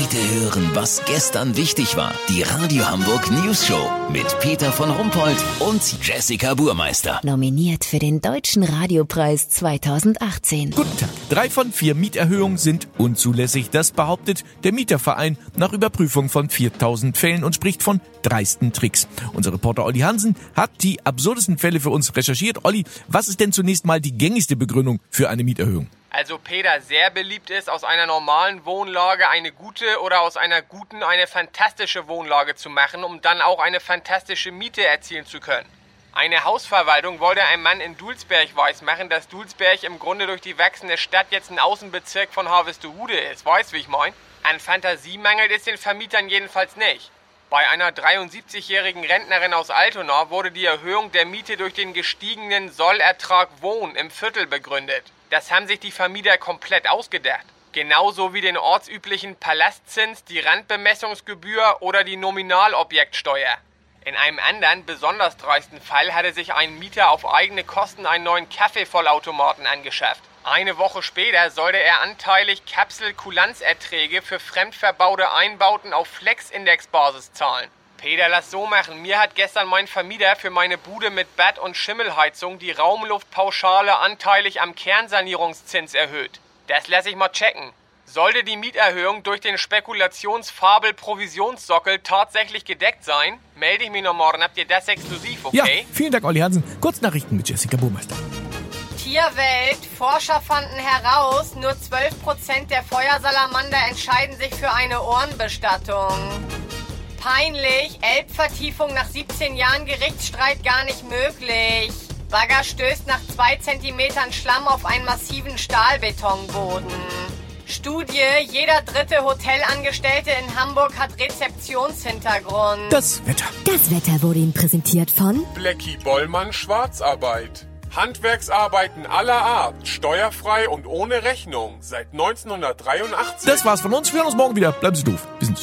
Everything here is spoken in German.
Heute hören, was gestern wichtig war. Die Radio Hamburg News Show mit Peter von Rumpold und Jessica Burmeister. Nominiert für den Deutschen Radiopreis 2018. Guten Tag. Drei von vier Mieterhöhungen sind unzulässig. Das behauptet der Mieterverein nach Überprüfung von 4000 Fällen und spricht von dreisten Tricks. Unser Reporter Olli Hansen hat die absurdesten Fälle für uns recherchiert. Olli, was ist denn zunächst mal die gängigste Begründung für eine Mieterhöhung? Also Peter, sehr beliebt ist, aus einer normalen Wohnlage eine gute oder aus einer guten eine fantastische Wohnlage zu machen, um dann auch eine fantastische Miete erzielen zu können. Eine Hausverwaltung wollte ein Mann in Dulsberg weismachen, dass Dulsberg im Grunde durch die wachsende Stadt jetzt ein Außenbezirk von Harvestehude ist. Weißt, wie ich mein? An Fantasie mangelt es den Vermietern jedenfalls nicht. Bei einer 73-jährigen Rentnerin aus Altona wurde die Erhöhung der Miete durch den gestiegenen Sollertrag Wohn im Viertel begründet. Das haben sich die Vermieter komplett ausgedacht. Genauso wie den ortsüblichen Palastzins, die Randbemessungsgebühr oder die Nominalobjektsteuer. In einem anderen, besonders dreisten Fall hatte sich ein Mieter auf eigene Kosten einen neuen Kaffeevollautomaten angeschafft. Eine Woche später sollte er anteilig Kapselkulanzerträge für fremdverbaute Einbauten auf Flex-Index-Basis zahlen. Peter, lass so machen. Mir hat gestern mein Vermieter für meine Bude mit Bad- und Schimmelheizung die Raumluftpauschale anteilig am Kernsanierungszins erhöht. Das lass ich mal checken. Sollte die Mieterhöhung durch den Spekulationsfabel-Provisionssockel tatsächlich gedeckt sein, melde ich mich noch morgen. Habt ihr das exklusiv, okay? Ja, vielen Dank, Olli Hansen. Kurznachrichten mit Jessica Burmeister. Tierwelt. Forscher fanden heraus, nur 12% der Feuersalamander entscheiden sich für eine Ohrenbestattung. Peinlich, Elbvertiefung nach 17 Jahren Gerichtsstreit gar nicht möglich. Bagger stößt nach 2 cm Schlamm auf einen massiven Stahlbetonboden. Studie, jeder dritte Hotelangestellte in Hamburg hat Rezeptionshintergrund. Das Wetter. Das Wetter wurde Ihnen präsentiert von Blackie Bollmann Schwarzarbeit. Handwerksarbeiten aller Art, steuerfrei und ohne Rechnung. Seit 1983. Das war's von uns. Wir hören uns morgen wieder. Bleiben Sie doof. Wir sind